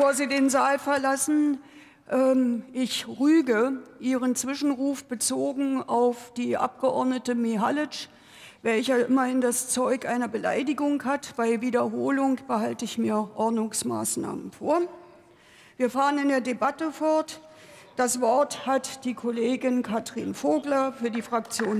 bevor Sie den Saal verlassen, ähm, ich rüge Ihren Zwischenruf bezogen auf die Abgeordnete Mihalic, welcher immerhin das Zeug einer Beleidigung hat. Bei Wiederholung behalte ich mir Ordnungsmaßnahmen vor. Wir fahren in der Debatte fort. Das Wort hat die Kollegin Katrin Vogler für die Fraktion